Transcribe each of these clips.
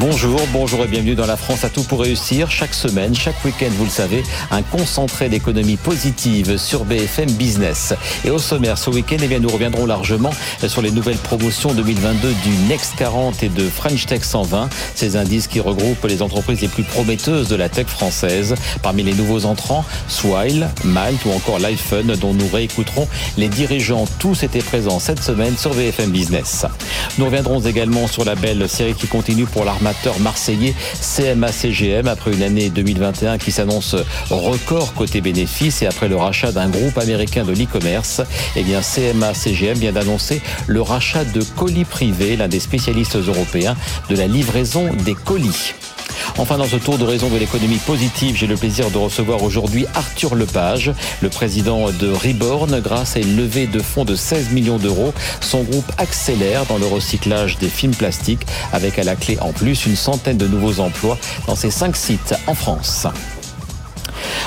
Bonjour, bonjour et bienvenue dans la France à tout pour réussir. Chaque semaine, chaque week-end, vous le savez, un concentré d'économie positive sur BFM Business. Et au sommaire, ce week-end, eh bien, nous reviendrons largement sur les nouvelles promotions 2022 du Next 40 et de French Tech 120. Ces indices qui regroupent les entreprises les plus prometteuses de la tech française. Parmi les nouveaux entrants, Swile, Malte ou encore LifeFun, dont nous réécouterons les dirigeants. Tous étaient présents cette semaine sur BFM Business. Nous reviendrons également sur la belle série qui continue pour l'armée marseillais CMA-CGM après une année 2021 qui s'annonce record côté bénéfices et après le rachat d'un groupe américain de l'e-commerce, eh bien CMA-CGM vient d'annoncer le rachat de Colis Privé, l'un des spécialistes européens de la livraison des colis. Enfin, dans ce tour de raison de l'économie positive, j'ai le plaisir de recevoir aujourd'hui Arthur Lepage, le président de Reborn. Grâce à une levée de fonds de 16 millions d'euros, son groupe accélère dans le recyclage des films plastiques, avec à la clé en plus une centaine de nouveaux emplois dans ses cinq sites en France.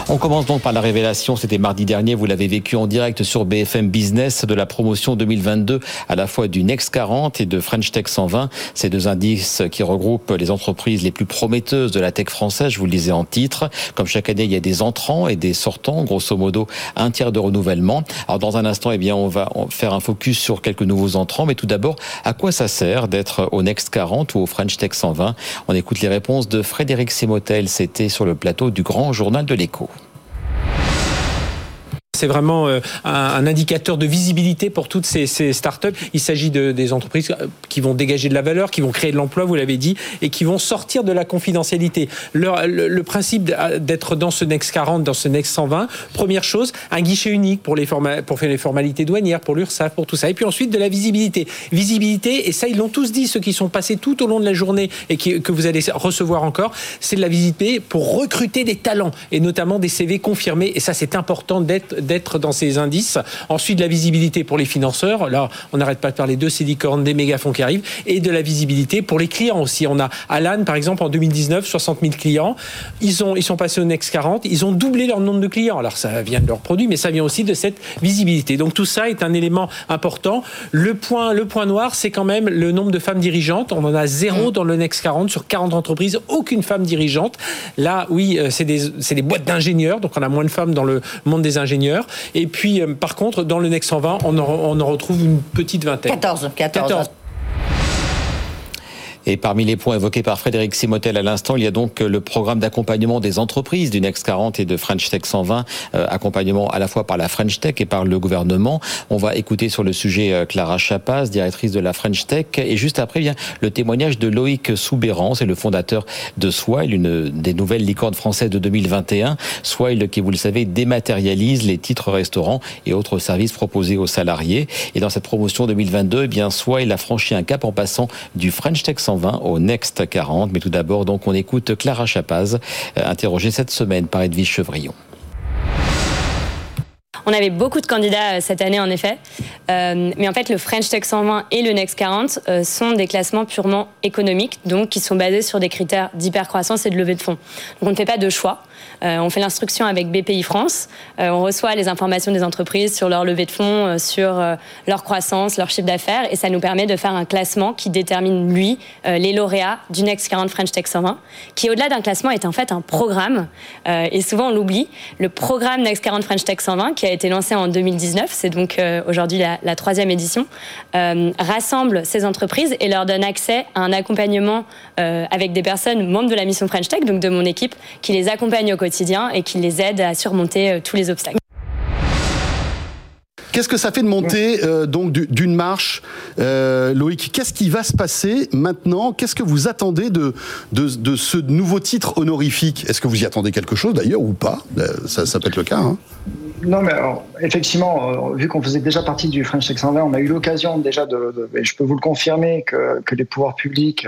On commence donc par la révélation, c'était mardi dernier, vous l'avez vécu en direct sur BFM Business de la promotion 2022 à la fois du Next 40 et de French Tech 120, ces deux indices qui regroupent les entreprises les plus prometteuses de la tech française, je vous le disais en titre. Comme chaque année, il y a des entrants et des sortants, grosso modo un tiers de renouvellement. Alors dans un instant, eh bien, on va faire un focus sur quelques nouveaux entrants, mais tout d'abord, à quoi ça sert d'être au Next 40 ou au French Tech 120 On écoute les réponses de Frédéric Simotel, c'était sur le plateau du Grand Journal de l'Écho. C'est vraiment euh, un, indicateur de visibilité pour toutes ces, startups. Il s'agit de, des entreprises euh, qui vont dégager de la valeur, qui vont créer de l'emploi, vous l'avez dit, et qui vont sortir de la confidentialité. le, principe d'être dans ce Next 40, dans ce Next 120, première chose, un guichet unique pour, les pour faire les formalités douanières, pour l'URSSAF, pour tout ça. Et puis ensuite, de la visibilité. Visibilité, et ça, ils l'ont tous dit, ceux qui sont passés tout au long de la journée et que vous allez recevoir encore, c'est de la visibilité pour recruter des talents, et notamment des CV confirmés. Et ça, c'est important d'être d'être dans ces indices. Ensuite, de la visibilité pour les financeurs. Là, on n'arrête pas de parler de ces licornes, des méga-fonds qui arrivent. Et de la visibilité pour les clients aussi. On a Alan, par exemple, en 2019, 60 000 clients. Ils, ont, ils sont passés au Next 40. Ils ont doublé leur nombre de clients. Alors, ça vient de leurs produits, mais ça vient aussi de cette visibilité. Donc, tout ça est un élément important. Le point, le point noir, c'est quand même le nombre de femmes dirigeantes. On en a zéro mmh. dans le Next 40 sur 40 entreprises. Aucune femme dirigeante. Là, oui, euh, c'est des, des boîtes d'ingénieurs. Donc, on a moins de femmes dans le monde des ingénieurs. Et puis, euh, par contre, dans le Next 120, on en, on en retrouve une petite vingtaine. 14. 14. 14. Et parmi les points évoqués par Frédéric Simotel à l'instant, il y a donc le programme d'accompagnement des entreprises du Next 40 et de French Tech 120, euh, accompagnement à la fois par la French Tech et par le gouvernement. On va écouter sur le sujet euh, Clara Chapaz, directrice de la French Tech, et juste après vient le témoignage de Loïc Soubéran, c'est le fondateur de Swile, une des nouvelles licornes françaises de 2021. Swile, qui vous le savez, dématérialise les titres restaurants et autres services proposés aux salariés. Et dans cette promotion 2022, eh bien Swile a franchi un cap en passant du French Tech 120 au Next 40. Mais tout d'abord, donc, on écoute Clara Chapaz, euh, interrogée cette semaine par Edwige Chevrillon. On avait beaucoup de candidats euh, cette année, en effet. Euh, mais en fait, le French Tech 120 et le Next 40 sont des classements purement économiques, donc qui sont basés sur des critères d'hypercroissance et de levée de fonds. Donc on ne fait pas de choix. Euh, on fait l'instruction avec BPI France. Euh, on reçoit les informations des entreprises sur leur levée de fonds, euh, sur leur croissance, leur chiffre d'affaires, et ça nous permet de faire un classement qui détermine, lui, les lauréats du Next 40 French Tech 120, qui au-delà d'un classement est en fait un programme. et souvent on l'oublie. Le programme Next 40 French Tech 120, qui a été lancé en 2019, c'est donc aujourd'hui la, troisième édition, rassemble ces entreprises et leur donne accès à un accompagnement avec des personnes membres de la mission French Tech, donc de mon équipe, qui les accompagnent au quotidien et qui les aide à surmonter euh, tous les obstacles. Qu'est-ce que ça fait de monter euh, donc d'une marche, euh, Loïc? Qu'est-ce qui va se passer maintenant? Qu'est-ce que vous attendez de, de, ce nouveau titre honorifique? Est-ce que vous y attendez quelque chose d'ailleurs ou pas? Ça, ça, peut être le cas. Hein. Non, mais effectivement, vu qu'on faisait déjà partie du French Tech 120, on a eu l'occasion déjà de, je peux vous le confirmer, que, que les pouvoirs publics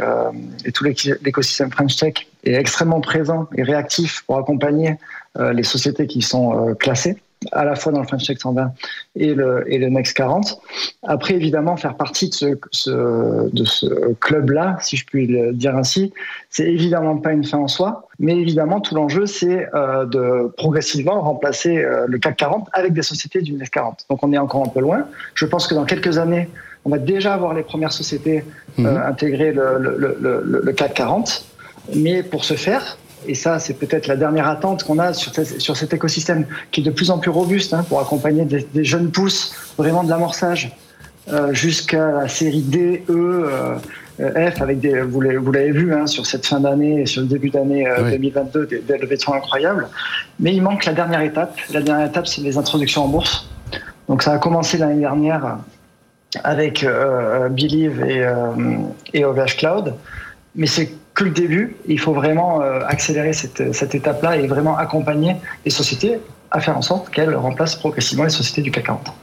et tout l'écosystème French Tech est extrêmement présent et réactif pour accompagner euh, les sociétés qui sont euh, classées à la fois dans le French Tech 120 et le, et le Next 40. Après, évidemment, faire partie de ce, de ce club-là, si je puis le dire ainsi, c'est évidemment pas une fin en soi, mais évidemment, tout l'enjeu, c'est euh, de progressivement remplacer euh, le CAC 40 avec des sociétés du Next 40. Donc, on est encore un peu loin. Je pense que dans quelques années, on va déjà avoir les premières sociétés euh, mhm. intégrer le, le, le, le, CAC 40. Mais pour ce faire, et ça, c'est peut-être la dernière attente qu'on a sur, sur, cet écosystème qui est de plus en plus robuste hein, pour accompagner des, jeunes pousses, vraiment de l'amorçage, euh, jusqu'à la série D, E, euh, F, avec des, vous l'avez vu hein, sur cette fin d'année et sur le début d'année 2022, des, des levées de fonds incroyables. Mais il manque la dernière étape. La dernière étape, c'est les introductions en bourse. Donc ça a commencé l'année dernière avec euh, Believe et, euh, et OVH Cloud. Mais c'est que le début. Il faut vraiment euh, accélérer cette, cette étape-là et vraiment accompagner les sociétés à faire en sorte qu'elles remplacent progressivement les sociétés du CAC 40.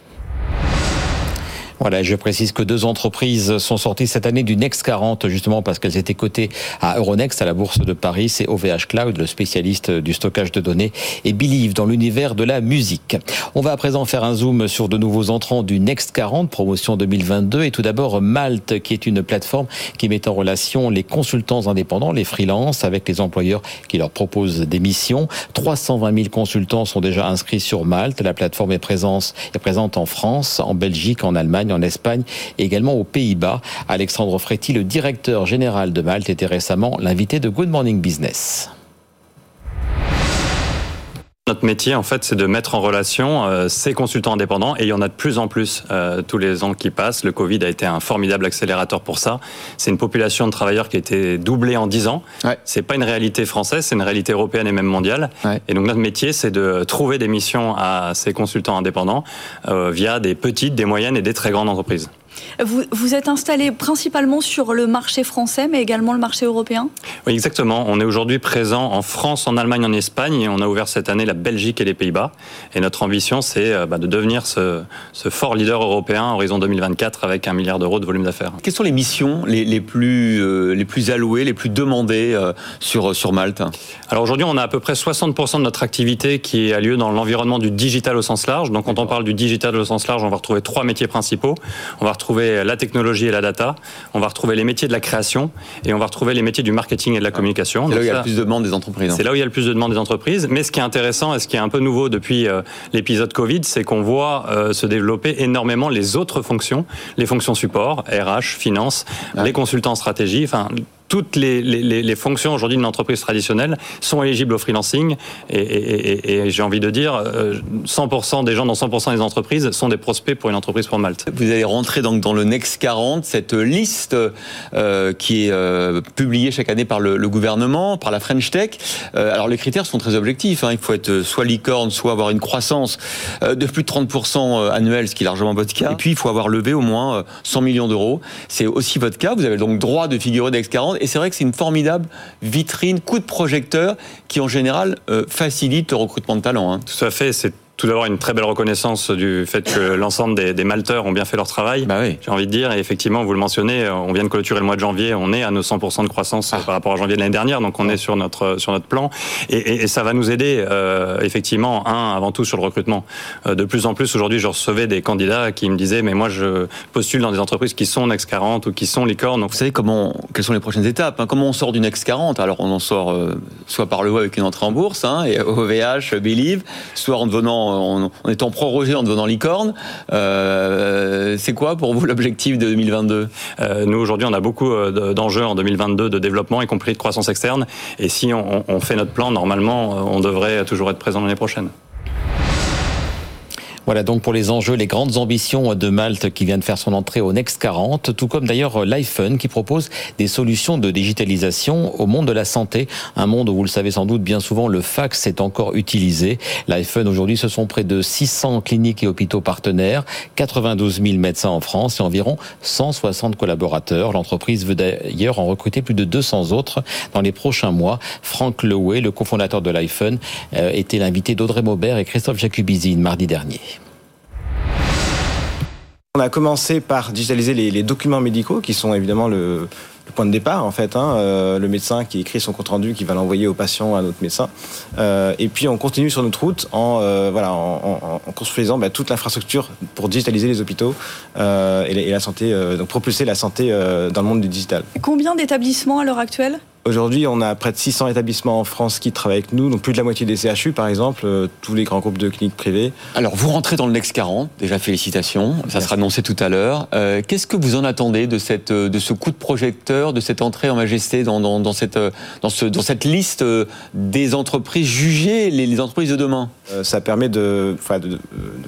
Voilà, je précise que deux entreprises sont sorties cette année du Next 40, justement parce qu'elles étaient cotées à Euronext, à la Bourse de Paris. C'est OVH Cloud, le spécialiste du stockage de données, et Believe dans l'univers de la musique. On va à présent faire un zoom sur de nouveaux entrants du Next 40, promotion 2022. Et tout d'abord, Malte, qui est une plateforme qui met en relation les consultants indépendants, les freelances, avec les employeurs qui leur proposent des missions. 320 000 consultants sont déjà inscrits sur Malte. La plateforme est, est présente en France, en Belgique, en Allemagne en Espagne et également aux Pays-Bas. Alexandre Fréty, le directeur général de Malte, était récemment l'invité de Good Morning Business. Notre métier, en fait, c'est de mettre en relation euh, ces consultants indépendants, et il y en a de plus en plus euh, tous les ans qui passent. Le Covid a été un formidable accélérateur pour ça. C'est une population de travailleurs qui a été doublée en 10 ans. Ouais. C'est pas une réalité française, c'est une réalité européenne et même mondiale. Ouais. Et donc notre métier, c'est de trouver des missions à ces consultants indépendants euh, via des petites, des moyennes et des très grandes entreprises. Vous, vous, êtes installé principalement sur le marché français, mais également le marché européen Oui, exactement. On est aujourd'hui présent en France, en Allemagne, en Espagne, et on a ouvert cette année la Belgique et les Pays-Bas. Et notre ambition, c'est euh, bah, de devenir ce, ce, fort leader européen à horizon 2024 avec un milliard d'euros de volume d'affaires. Quelles sont les missions les, les plus, euh, les plus allouées, les plus demandées euh, sur, sur Malte? Alors aujourd'hui, on a à peu près 60% de notre activité qui a lieu dans l'environnement du digital au sens large. Donc quand on parle du digital au sens large, on va retrouver trois métiers principaux. On va retrouver retrouver la technologie et la data, on va retrouver les métiers de la création et on va retrouver les métiers du marketing et de la communication. C'est là où il y a le plus de demande des entreprises. Hein. C'est là où il y a le plus de des entreprises. Mais ce qui est intéressant et ce qui est un peu nouveau depuis euh, l'épisode Covid, c'est qu'on voit euh, se développer énormément les autres fonctions, les fonctions support, RH, finance, les consultants en stratégie, enfin toutes les, fonctions aujourd'hui d'une entreprise traditionnelle sont éligibles au freelancing et, j'ai envie de dire 100% euh, des gens dans 100% des entreprises sont des prospects pour une entreprise pour Malte. Vous allez rentrer donc dans le Next 40, cette liste euh, qui est euh, publiée chaque année par le, gouvernement, par la French Tech. Alors les critères sont très objectifs. Hein. Il faut être soit licorne, soit avoir une croissance de plus de 30% annuel, ce qui est largement votre cas. Et puis il faut avoir levé au moins 100 millions d'euros. C'est aussi votre cas. Vous avez donc droit de figurer Next 40 et c'est vrai que c'est une formidable vitrine, coup de projecteur qui en général euh, facilite le recrutement de talents. Hein. Tout à fait, tout d'abord une très belle reconnaissance du fait que l'ensemble des, des, malteurs ont bien fait leur travail. Bah oui. J'ai envie de dire, et effectivement, vous le mentionnez, on vient de clôturer le mois de janvier, on est à nos 100% de croissance ah. par rapport à janvier de l'année dernière, donc on est sur notre sur notre plan, et, et, et ça va nous aider euh, effectivement un avant tout sur le recrutement. Euh, de plus en plus aujourd'hui, je recevais des candidats qui me disaient, mais moi je postule dans des entreprises qui sont Next 40 ou qui sont licornes. Donc... Vous savez comment quelles sont les prochaines étapes hein? Comment on sort du Next 40 Alors on en sort euh, soit par le haut avec une entrée en bourse, hein, et OVH, Believe, soit en devenant en, étant prorogé en devenant licorne. Euh, c'est quoi pour vous l'objectif de 2022 euh, Nous, aujourd'hui, on a beaucoup euh, d'enjeux en 2022 de développement, y compris de croissance externe. Et si on fait notre plan, normalement, on devrait toujours être présent l'année prochaine. Voilà donc pour les enjeux, les grandes ambitions de Malte qui vient de faire son entrée au Next 40, tout comme d'ailleurs l'iPhone qui propose des solutions de digitalisation au monde de la santé, un monde où vous le savez sans doute bien souvent le fax est encore utilisé. L'iPhone aujourd'hui ce sont près de 600 cliniques et hôpitaux partenaires, 92 000 médecins en France et environ 160 collaborateurs. L'entreprise veut d'ailleurs en recruter plus de 200 autres dans les prochains mois. Franck Lewey, le cofondateur de l'iPhone, euh, était l'invité d'Audrey Maubert et Christophe Jacubizine mardi dernier. On a commencé par digitaliser les, documents médicaux, qui sont évidemment le, point de départ en fait, hein, euh, le médecin qui écrit son compte rendu, qui va l'envoyer au patient à notre médecin. Euh, et puis on continue sur notre route en euh, construisant bah, toute l'infrastructure pour digitaliser les hôpitaux et, et, la santé, donc propulser la santé dans le monde du digital. Combien d'établissements à l'heure actuelle? Aujourd'hui, on a près de 600 établissements en France qui travaillent avec nous, donc plus de la moitié des CHU, par exemple, euh, tous les grands groupes de cliniques privées. Alors, vous rentrez dans le Next 40, déjà félicitations, ça sera annoncé tout à l'heure. Euh, Qu'est-ce que vous en attendez de, cette, euh, de ce coup de projecteur, de cette entrée en majesté dans, dans, dans cette, dans, ce, dans cette liste des entreprises jugées, les, les entreprises de demain? Ça permet de, de, de,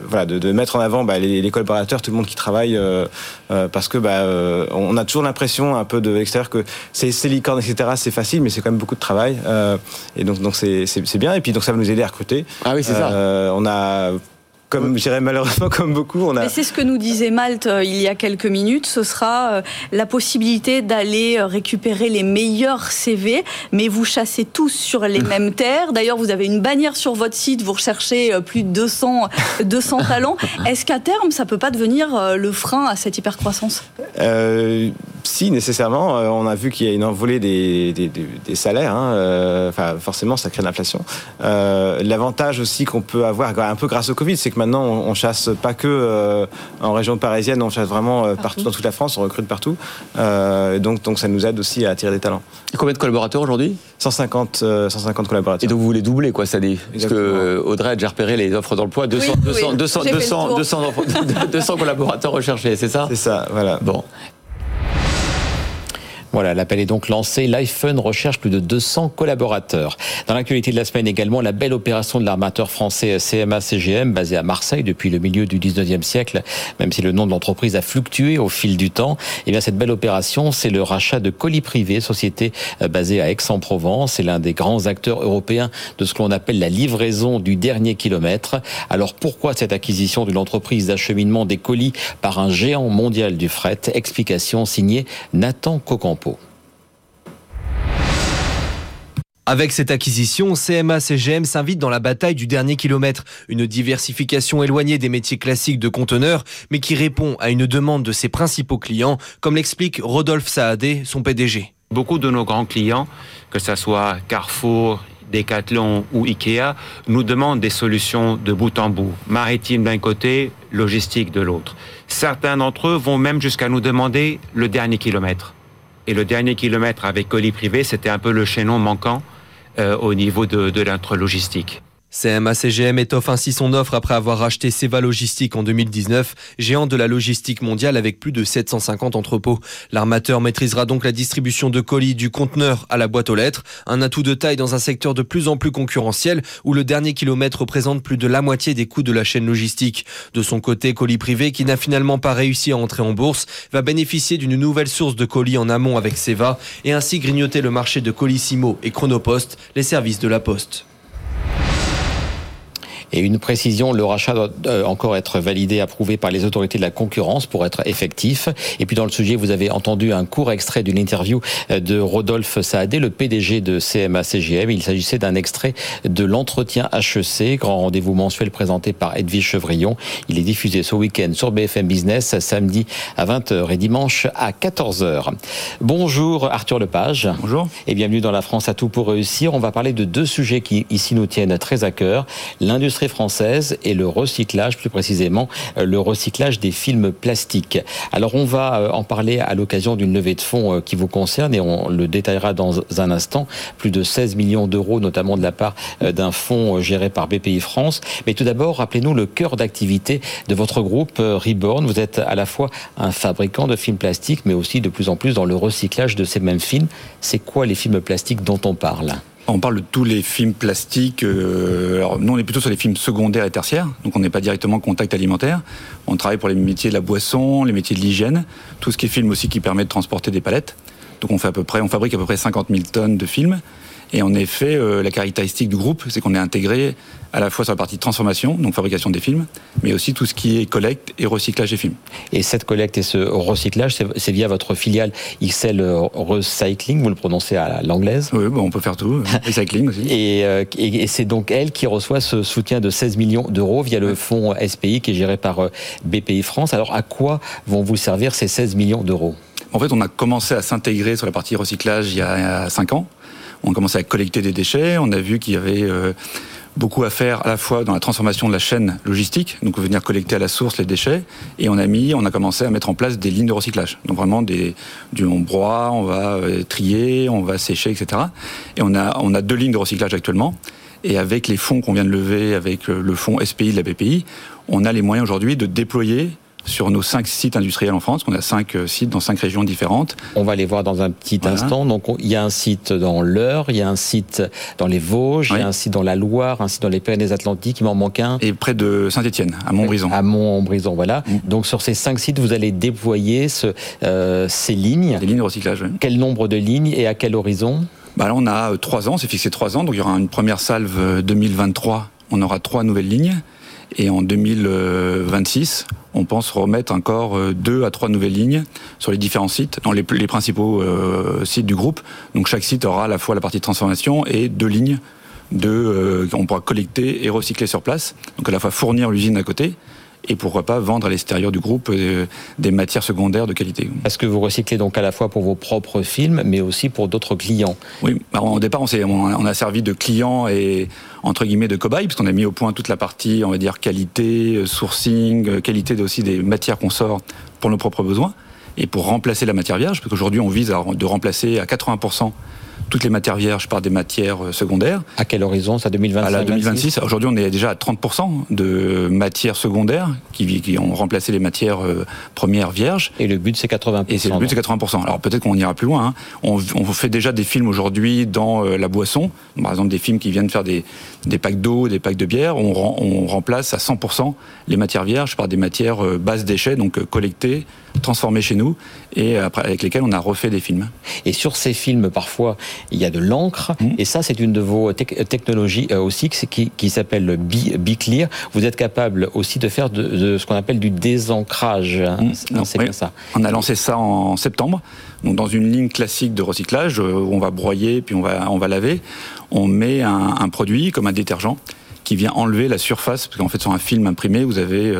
voilà, de, de, mettre en avant bah, les, les, collaborateurs, tout le monde qui travaille, euh, parce que bah, on a toujours l'impression un peu de l'extérieur que c'est licorne, etc., c'est facile, mais c'est quand même beaucoup de travail. Euh, et donc, donc c'est, bien. Et puis, donc, ça va nous aider à recruter. Ah oui, c'est ça. Euh, on a comme je dirais malheureusement comme beaucoup, on a. Mais c'est ce que nous disait Malte euh, il y a quelques minutes. Ce sera euh, la possibilité d'aller euh, récupérer les meilleurs CV, mais vous chassez tous sur les mêmes terres. D'ailleurs, vous avez une bannière sur votre site. Vous recherchez plus de 200 200 talents. Est-ce qu'à terme, ça peut pas devenir le frein à cette hypercroissance? Euh, Si nécessairement, on a vu qu'il y a une envolée des, des, des, des salaires. Hein. Enfin, forcément, ça crée de l'inflation. Euh, L'avantage aussi qu'on peut avoir, un peu grâce au Covid, c'est que maintenant on, chasse pas que euh, en région parisienne, on chasse vraiment euh, partout. partout. dans toute la France, on recrute partout. Euh, donc, donc ça nous aide aussi à attirer des talents. Et combien de collaborateurs aujourd'hui? 150, 150 collaborateurs. Et donc vous voulez doubler quoi ça dit Parce que Audrey a déjà repéré les offres d'emploi, 200, oui, 200, oui. 200, 200, 200, 200 collaborateurs recherchés, c'est ça? C'est ça, voilà. Bon. Voilà, l'appel est donc lancé. L'iPhone recherche plus de 200 collaborateurs. Dans l'actualité de la semaine également, la belle opération de l'armateur français CMA-CGM, basé à Marseille depuis le milieu du 19e siècle, même si le nom de l'entreprise a fluctué au fil du temps. Et eh bien, cette belle opération, c'est le rachat de Colis Privé, société basée à Aix-en-Provence. C'est l'un des grands acteurs européens de ce que l'on appelle la livraison du dernier kilomètre. Alors, pourquoi cette acquisition d'une entreprise d'acheminement des colis par un géant mondial du fret? Explication signée Nathan Cocampo. Avec cette acquisition, CMA-CGM s'invite dans la bataille du dernier kilomètre, une diversification éloignée des métiers classiques de conteneurs, mais qui répond à une demande de ses principaux clients, comme l'explique Rodolphe Saadé, son PDG. Beaucoup de nos grands clients, que ce soit Carrefour, Decathlon ou Ikea, nous demandent des solutions de bout en bout, maritime d'un côté, logistique de l'autre. Certains d'entre eux vont même jusqu'à nous demander le dernier kilomètre. Et le dernier kilomètre avec colis privé, c'était un peu le chaînon manquant euh, au niveau de, l'intralogistique. CMA-CGM étoffe ainsi son offre après avoir racheté Seva Logistique en 2019, géant de la logistique mondiale avec plus de 750 entrepôts. L'armateur maîtrisera donc la distribution de colis du conteneur à la boîte aux lettres, un atout de taille dans un secteur de plus en plus concurrentiel où le dernier kilomètre représente plus de la moitié des coûts de la chaîne logistique. De son côté, Colis Privé, qui n'a finalement pas réussi à entrer en bourse, va bénéficier d'une nouvelle source de colis en amont avec Seva et ainsi grignoter le marché de Colissimo et Chronopost, les services de la Poste. Et une précision, le rachat doit encore être validé, approuvé par les autorités de la concurrence pour être effectif. Et puis dans le sujet, vous avez entendu un court extrait d'une interview de Rodolphe Saadé, le PDG de CMA-CGM. Il s'agissait d'un extrait de l'entretien HEC, grand rendez-vous mensuel présenté par Edwige Chevrillon. Il est diffusé ce week-end sur BFM Business, samedi à 20h et dimanche à 14h. Bonjour Arthur Lepage. Bonjour. Et bienvenue dans la France à tout pour réussir. On va parler de deux sujets qui ici nous tiennent très à cœur. L'industrie française et le recyclage, plus précisément le recyclage des films plastiques. Alors on va en parler à l'occasion d'une levée de fonds qui vous concerne et on le détaillera dans un instant. Plus de 16 millions d'euros, notamment de la part d'un fonds géré par BPI France. Mais tout d'abord, rappelez-nous le cœur d'activité de votre groupe Reborn. Vous êtes à la fois un fabricant de films plastiques, mais aussi de plus en plus dans le recyclage de ces mêmes films. C'est quoi les films plastiques dont on parle? On parle de tous les films plastiques. Euh, alors nous, on est plutôt sur les films secondaires et tertiaires, donc on n'est pas directement en contact alimentaire. On travaille pour les métiers de la boisson, les métiers de l'hygiène, tout ce qui est film aussi qui permet de transporter des palettes. Donc on fait à peu près, on fabrique à peu près 50 000 tonnes de films. Et en effet, euh, la caractéristique du groupe, c'est qu'on est intégré à la fois sur la partie transformation, donc fabrication des films, mais aussi tout ce qui est collecte et recyclage des films. Et cette collecte et ce recyclage, c'est via votre filiale XL Recycling, vous le prononcez à l'anglaise Oui, bon, on peut faire tout, recycling aussi. Et, euh, et, et c'est donc elle qui reçoit ce soutien de 16 millions d'euros via le fonds SPI qui est géré par BPI France. Alors à quoi vont vous servir ces 16 millions d'euros? En fait, on a commencé à s'intégrer sur la partie recyclage il y a 5 ans. On a commencé à collecter des déchets. On a vu qu'il y avait euh, beaucoup à faire à la fois dans la transformation de la chaîne logistique, donc venir collecter à la source les déchets, et on a mis, on a commencé à mettre en place des lignes de recyclage. Donc vraiment des, du on on va euh, trier, on va sécher, etc. Et on a, on a deux lignes de recyclage actuellement. Et avec les fonds qu'on vient de lever, avec euh, le fonds SPI de la BPI, on a les moyens aujourd'hui de déployer sur nos cinq sites industriels en France. On a cinq euh, sites dans cinq régions différentes. On va les voir dans un petit instant. Donc, il y a un site dans l'Eure, il y a un site dans les Vosges, il y a un site dans la Loire, un site dans les Pyrénées-Atlantiques. Il m'en manque un. Et près de Saint-Étienne, à Montbrison. À Montbrison, voilà. Mm. Donc, sur ces cinq sites, vous allez déployer ce, euh, ces lignes. Les lignes de recyclage. Oui. Quel nombre de lignes et à quel horizon? Bah là, on a euh, trois ans, c'est fixé trois ans, donc il y aura une première salve 2023, on aura trois nouvelles lignes. Et en 2026, on pense remettre encore euh, deux à trois nouvelles lignes sur les différents sites, dans les, principaux euh, sites du groupe. Donc chaque site aura à la fois la partie de transformation et deux lignes de, euh, pourra collecter et recycler sur place. Donc à la fois fournir l'usine à côté et pourquoi pas vendre à l'extérieur du groupe euh, des matières secondaires de qualité. Est-ce que vous recyclez donc à la fois pour vos propres films, mais aussi pour d'autres clients Oui, alors, au départ, on, on, a servi de client et entre guillemets de cobaye, puisqu'on a mis au point toute la partie, on va dire, qualité, euh, sourcing, euh, qualité aussi des matières qu'on sort pour nos propres besoins, et pour remplacer la matière vierge, parce qu'aujourd'hui on vise à de remplacer à 80% toutes les matières vierges par des matières euh, secondaires. À quel horizon Ça 2025 À la 2026. Aujourd'hui, on est déjà à 30% de matières secondaires qui, qui, ont remplacé les matières euh, premières vierges. Et le but, c'est 80%. Et c'est le but, c'est 80%. Alors peut-être qu'on ira plus loin. Hein. On, on, fait déjà des films aujourd'hui dans euh, la boisson. Par exemple, des films qui viennent faire des, des packs d'eau, des packs de bière. On, on, remplace à 100% les matières vierges par des matières bases déchets, donc collectées, transformées chez nous, et après, avec lesquelles on a refait des films. Et sur ces films, parfois, il y a de l'encre, mmh. et ça c'est une de vos technologies euh, aussi qui, qui s'appelle Biclear. Vous êtes capable aussi de faire de, ce qu'on appelle du désancrage. Mmh. c'est bien ça. On a lancé ça en septembre. Donc dans une ligne classique de recyclage, euh, où on va broyer puis on va, on va laver, on met un, un produit comme un détergent qui vient enlever la surface, parce qu'en fait sur un film imprimé, vous avez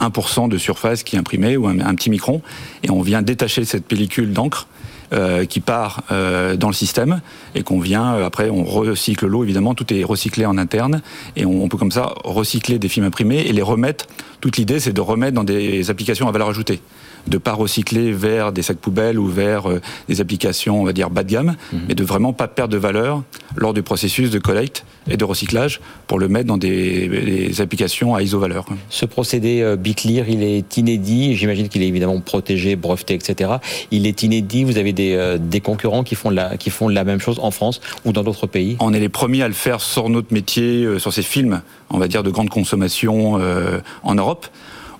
1% euh, de surface qui est imprimée, ou un, un, petit micron, et on vient détacher cette pellicule d'encre euh, qui part euh, dans le système et qu'on vient euh, après on recycle l'eau. Évidemment tout est recyclé en interne et on, peut comme ça recycler des films imprimés et les remettre toute l'idée c'est de remettre dans des applications à valeur ajoutée de pas recycler vers des sacs poubelles ou vers des applications on va dire bas de gamme mmh. mais de vraiment pas perdre de valeur lors du processus de collecte et de recyclage pour le mettre dans des, des applications à iso-valeur. Ce procédé Biclear, il est inédit, j'imagine qu'il est évidemment protégé, breveté, etc. Il est inédit, vous avez des euh, des, concurrents qui font, la, qui font la même chose en France ou dans d'autres pays? On est les premiers à le faire sur notre métier, euh, sur ces films, on va dire, de grande consommation euh, en Europe.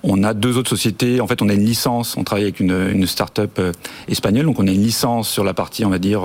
On a deux autres sociétés. En fait, on a une licence. On travaille avec une, une start-up espagnole. Donc, on a une licence sur la partie, on va dire,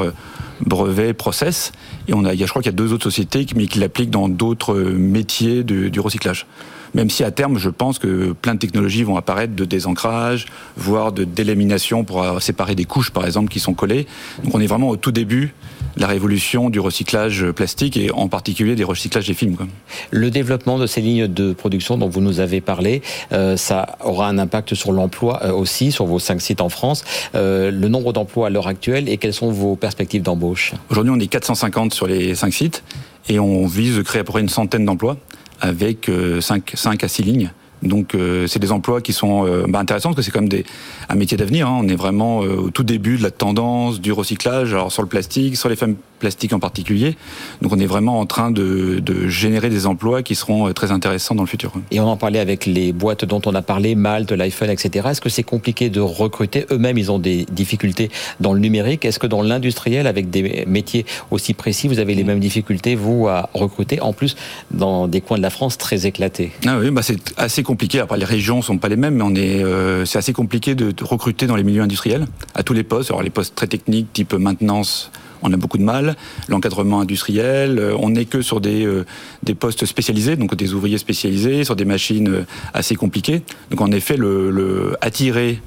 brevet, process. Et on a, je crois qu'il y a deux autres sociétés, qui l'appliquent dans d'autres métiers du recyclage même si à terme, je pense que plein de technologies vont apparaître de désancrage, voire de délamination pour séparer des couches, par exemple, qui sont collées. Donc on est vraiment au tout début la révolution du recyclage plastique et en particulier des recyclages des films. Quoi. Le développement de ces lignes de production dont vous nous avez parlé, euh, ça aura un impact sur l'emploi euh, aussi, sur vos cinq sites en France. Euh, le nombre d'emplois à l'heure actuelle et quelles sont vos perspectives d'embauche? Aujourd'hui, on est 450 sur les cinq sites et on vise de créer à peu près une centaine d'emplois avec 5, euh, 5 à 6 lignes. Donc euh, c'est des emplois qui sont euh, bah, intéressants parce que c'est comme des, un métier d'avenir. Hein. On est vraiment au tout début de la tendance du recyclage, alors sur le plastique, sur les femmes plastique en particulier. Donc on est vraiment en train de, de, générer des emplois qui seront très intéressants dans le futur. Et on en parlait avec les boîtes dont on a parlé, Malte, l'iPhone, etc. Est-ce que c'est compliqué de recruter? Eux-mêmes, ils ont des difficultés dans le numérique. Est-ce que dans l'industriel, avec des métiers aussi précis, vous avez les mêmes difficultés, vous, à recruter, en plus dans des coins de la France très éclatés? Ah Oui, bah c'est assez compliqué. Après, les régions sont pas les mêmes, mais on est, euh, c'est assez compliqué de, recruter dans les milieux industriels, à tous les postes. Alors les postes très techniques, type maintenance, on a beaucoup de mal. L'encadrement industriel, euh, on n'est que sur des, euh, des postes spécialisés, donc des ouvriers spécialisés, sur des machines assez compliquées. Donc en effet, le, le attirer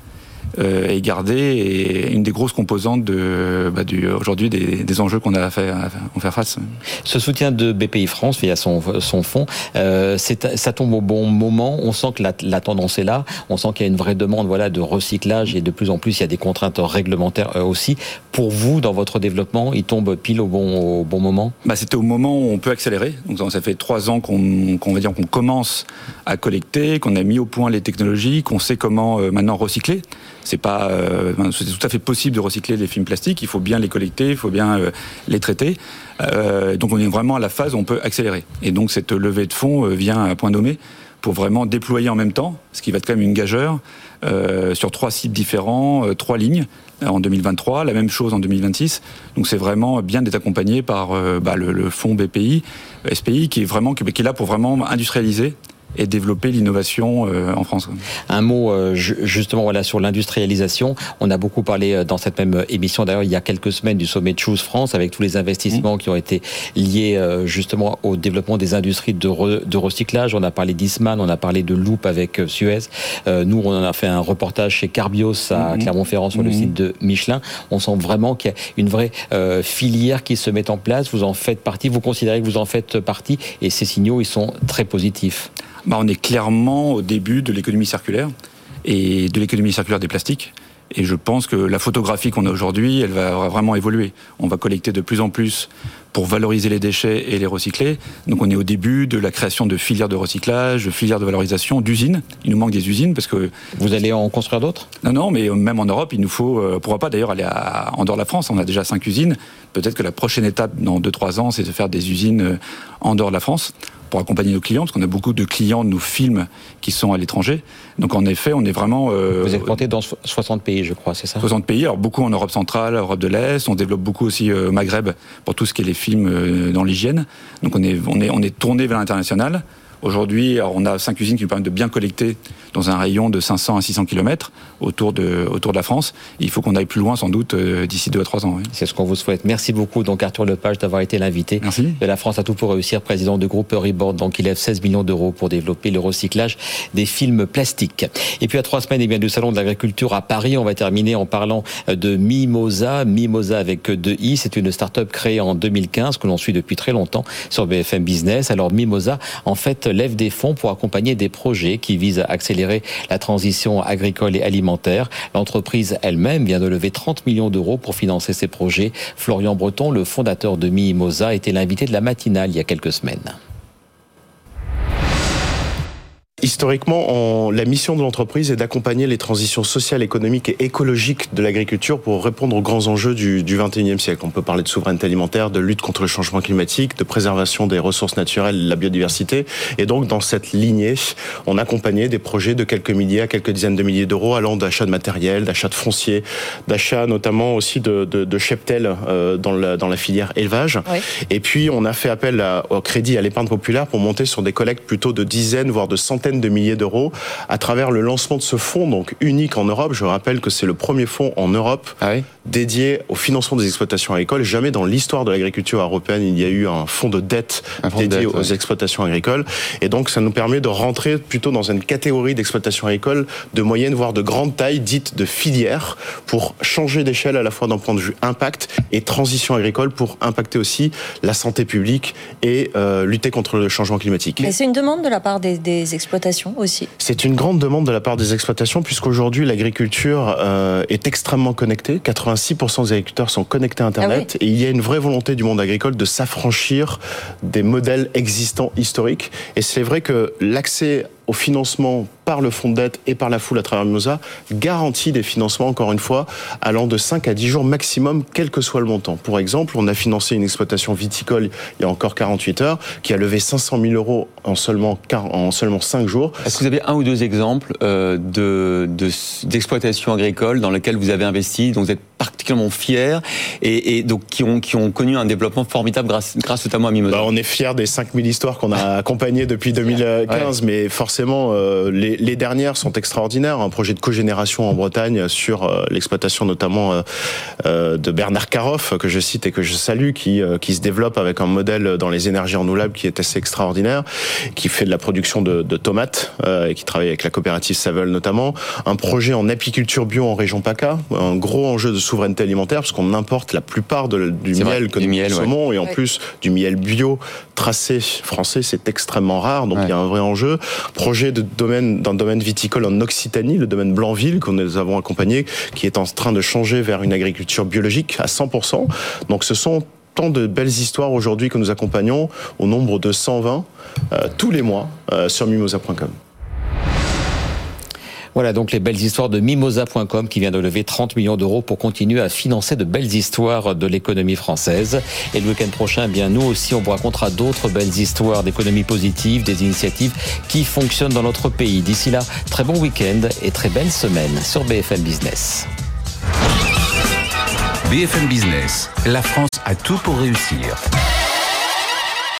est gardée et une des grosses composantes de, bah, du, aujourd'hui des, des enjeux qu'on a à faire, à faire face. Ce soutien de BPI France via son, son fonds, euh, ça tombe au bon moment. On sent que la, la tendance est là. On sent qu'il y a une vraie demande voilà, de recyclage et de plus en plus il y a des contraintes réglementaires euh, aussi. Pour vous, dans votre développement, il tombe pile au bon, au bon moment? Bah, C'était au moment où on peut accélérer. Donc, ça fait trois ans qu'on qu'on va dire qu'on commence à collecter, qu'on a mis au point les technologies, qu'on sait comment euh, maintenant recycler. C'est pas, euh, c'est tout à fait possible de recycler les films plastiques. Il faut bien les collecter, il faut bien euh, les traiter. Euh, donc on est vraiment à la phase où on peut accélérer. Et donc cette levée de fonds vient à point nommé pour vraiment déployer en même temps, ce qui va être quand même une gageure euh, sur trois sites différents, euh, trois lignes en 2023, la même chose en 2026. Donc c'est vraiment bien d'être accompagné par euh, bah, le, le, fonds BPI, SPI, qui est vraiment qui est là pour vraiment industrialiser et développer l'innovation euh, en France. Un mot euh, justement voilà sur l'industrialisation. On a beaucoup parlé euh, dans cette même émission d'ailleurs il y a quelques semaines du sommet Choose France avec tous les investissements mmh. qui ont été liés justement au développement des industries de, re, de recyclage. On a parlé d'Isman, on a parlé de Loop avec Suez. nous on en a fait un reportage chez Carbios à mmh. Clermont-Ferrand sur mmh. le site de Michelin. On sent vraiment qu'il y a une vraie filière qui se met en place. Vous en faites partie, vous considérez que vous en faites partie et ces signaux ils sont très positifs bah, on est clairement au début de l'économie circulaire et de l'économie circulaire des plastiques. Et je pense que la photographie qu'on a aujourd'hui, elle va vraiment évoluer. On va collecter de plus en plus pour valoriser les déchets et les recycler. Donc on est au début de la création de filières de recyclage, de filières de valorisation, d'usines. Il nous manque des usines parce que... Vous allez en construire d'autres? Non, non, mais même en Europe, il nous faut... Euh, pourquoi pas d'ailleurs aller à, en dehors de la France On a déjà cinq usines. Peut-être que la prochaine étape dans 2-3 ans, c'est de faire des usines euh, en dehors de la France pour accompagner nos clients, parce qu'on a beaucoup de clients de nos films qui sont à l'étranger. Donc en effet, on est vraiment... Euh, Vous êtes planté dans 60 pays, je crois, c'est ça? 60 pays, alors beaucoup en Europe centrale, Europe de l'Est, on développe beaucoup aussi euh, Maghreb pour tout ce qui est les films euh, dans l'hygiène. Donc on est, on, est, on est tourné vers l'international. Aujourd'hui, on a cinq usines qui nous permettent de bien collecter dans un rayon de 500 à 600 km autour de, autour de la France. il faut qu'on aille plus loin, sans doute, euh, d'ici deux à trois ans. Oui. C'est ce qu'on vous souhaite. Merci beaucoup, donc Arthur Lepage, d'avoir été l'invité de la France à tout pour réussir, président du groupe Reboard. Donc, il lève 16 millions d'euros pour développer le recyclage des films plastiques. Et puis, à trois semaines, eh bien, du Salon de l'agriculture à Paris, on va terminer en parlant de Mimosa. Mimosa avec deux i. C'est une start-up créée en 2015 que l'on suit depuis très longtemps sur BFM Business. Alors, Mimosa, en fait, lève des fonds pour accompagner des projets qui visent à accélérer la transition agricole et alimentaire. L'entreprise elle-même vient de lever 30 millions d'euros pour financer ces projets. Florian Breton, le fondateur de Mimosa, était l'invité de la matinale il y a quelques semaines. Historiquement, la mission de l'entreprise est d'accompagner les transitions sociales, économiques et écologiques de l'agriculture pour répondre aux grands enjeux du, du 21e siècle. On peut parler de souveraineté alimentaire, de lutte contre le changement climatique, de préservation des ressources naturelles, de la biodiversité. Et donc, dans cette lignée, on accompagnait des projets de quelques milliers à quelques dizaines de milliers d'euros allant d'achat de matériel, d'achat de foncier, d'achat notamment aussi de, de, de cheptel euh, dans, la, dans la filière élevage. Oui. Et puis, on a fait appel à, au crédit à l'épargne populaire pour monter sur des collectes plutôt de dizaines, voire de centaines de milliers d'euros à travers le lancement de ce fonds donc unique en Europe. Je rappelle que c'est le premier fonds en Europe ah oui. dédié au financement des exploitations agricoles. Jamais dans l'histoire de l'agriculture européenne il y a eu un fonds de dette fonds dédié de dette, aux ouais. exploitations agricoles. Et donc ça nous permet de rentrer plutôt dans une catégorie d'exploitation agricole de moyenne voire de grande taille, dite de filière, pour changer d'échelle à la fois d'un point de vue impact et transition agricole pour impacter aussi la santé publique et euh, lutter contre le changement climatique. Mais c'est une demande de la part des, des exploitations aussi C'est une grande demande de la part des exploitations puisqu'aujourd'hui l'agriculture euh, est extrêmement connectée. 86% des agriculteurs sont connectés à Internet ah oui. et il y a une vraie volonté du monde agricole de s'affranchir des modèles existants historiques. Et c'est vrai que l'accès au financement par le fonds de dette et par la foule à travers Mimosa garantit des financements, encore une fois, allant de 5 à 10 jours maximum, quel que soit le montant. Pour exemple, on a financé une exploitation viticole il y a encore 48 heures qui a levé 500 000 euros en seulement, en seulement 5 jours. Est-ce que vous avez un ou deux exemples euh, d'exploitation de, agricole dans lesquelles vous avez investi, dont vous êtes particulièrement fiers et, donc qui ont, qui ont connu un développement formidable grâce, grâce notamment à Mimosa. Bah, on est fiers des 5000 histoires qu'on a accompagnées depuis 2015, mais forcément, les, les, dernières sont extraordinaires. Un projet de cogénération en Bretagne sur l'exploitation notamment de Bernard Caroff, que je cite et que je salue, qui, qui se développe avec un modèle dans les énergies renouvelables qui est assez extraordinaire, qui fait de la production de, de tomates et qui travaille avec la coopérative Savel notamment. Un projet en apiculture bio en région PACA, un gros enjeu de souveraineté alimentaire parce qu'on importe la plupart du miel que nous consommons et en plus du miel bio tracé français, c'est extrêmement rare, donc il y a un vrai enjeu. Projet de domaine d'un domaine viticole en Occitanie, le domaine Blanville que nous avons accompagné, qui est en train de changer vers une agriculture biologique à 100%. Donc ce sont tant de belles histoires aujourd'hui que nous accompagnons au nombre de 120 euh, tous les mois euh, sur mimosa.com. Voilà donc les belles histoires de mimosa.com qui vient de lever 30 millions d'euros pour continuer à financer de belles histoires de l'économie française. Et le week-end prochain, eh bien nous aussi, on vous racontera d'autres belles histoires d'économie positive, des initiatives qui fonctionnent dans notre pays. D'ici là, très bon week-end et très belle semaine sur BFM Business. BFM Business, la France a tout pour réussir.